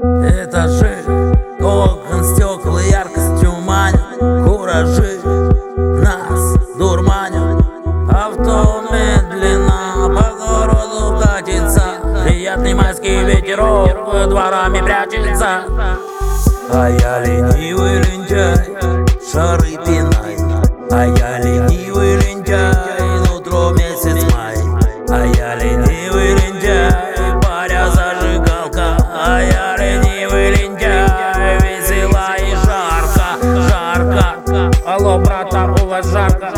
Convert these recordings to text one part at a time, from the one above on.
Этажи, окон, стекла, яркость туманит Куражи нас дурманят Авто медленно по городу катится. Приятный майский ветерок дворами прячется А я ленивый лентяй, шары пинай А я ленивый лентяй, нутро месяц май А я ленивый лентяй, паря зажигалка А я ленивый лентяй, весела и жарко, жарко Алло, брата, у вас жарко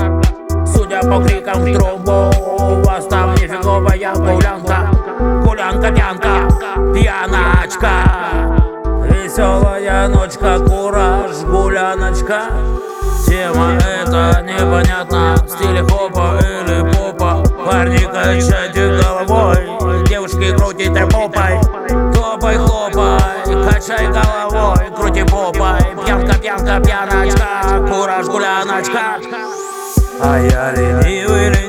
Судя по крикам в трубу, у вас там нифиговая гулянка Гулянка, пьянка, пьяночка Веселая ночка, кураж, гуляночка. Тема это непонятно В стиле хопа или попа. Парни качайте головой Девушки крутите попой. Топай, хлопай, качай головой Крути попой, пьянка, пьянка, пьяночка Кураж, гуляночка. А я ленивый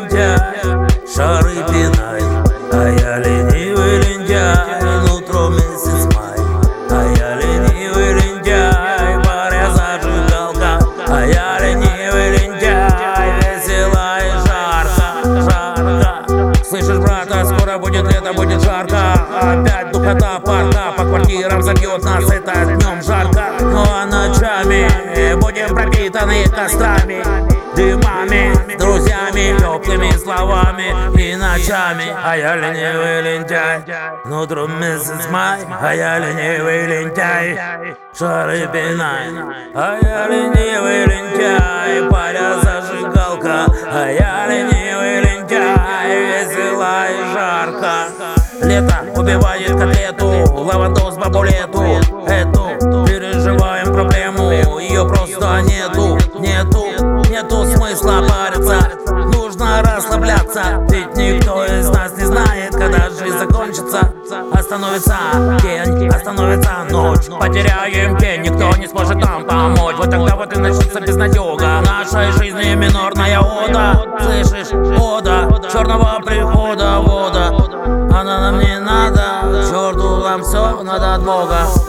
будет лето, будет жарко. Опять духота парка По квартирам забьет нас это днем жарко. Ну а ночами будем пропитаны кострами Дымами, друзьями, теплыми словами и ночами. А я ленивый лентяй, нутром месяц май А я ленивый лентяй, шары пинай А я ленивый лентяй, Лето убивает котлету, лавандос бабулету Эту переживаем проблему, ее просто нету, нету Нету смысла париться, нужно расслабляться Ведь никто из нас не знает, когда жизнь закончится. Остановится день, остановится ночь. Потеряем пень, никто не сможет нам помочь. Вот тогда вот и начнется безнадега Нашей жизни минорная ода. Слышишь, ода черного прихода Nada admoga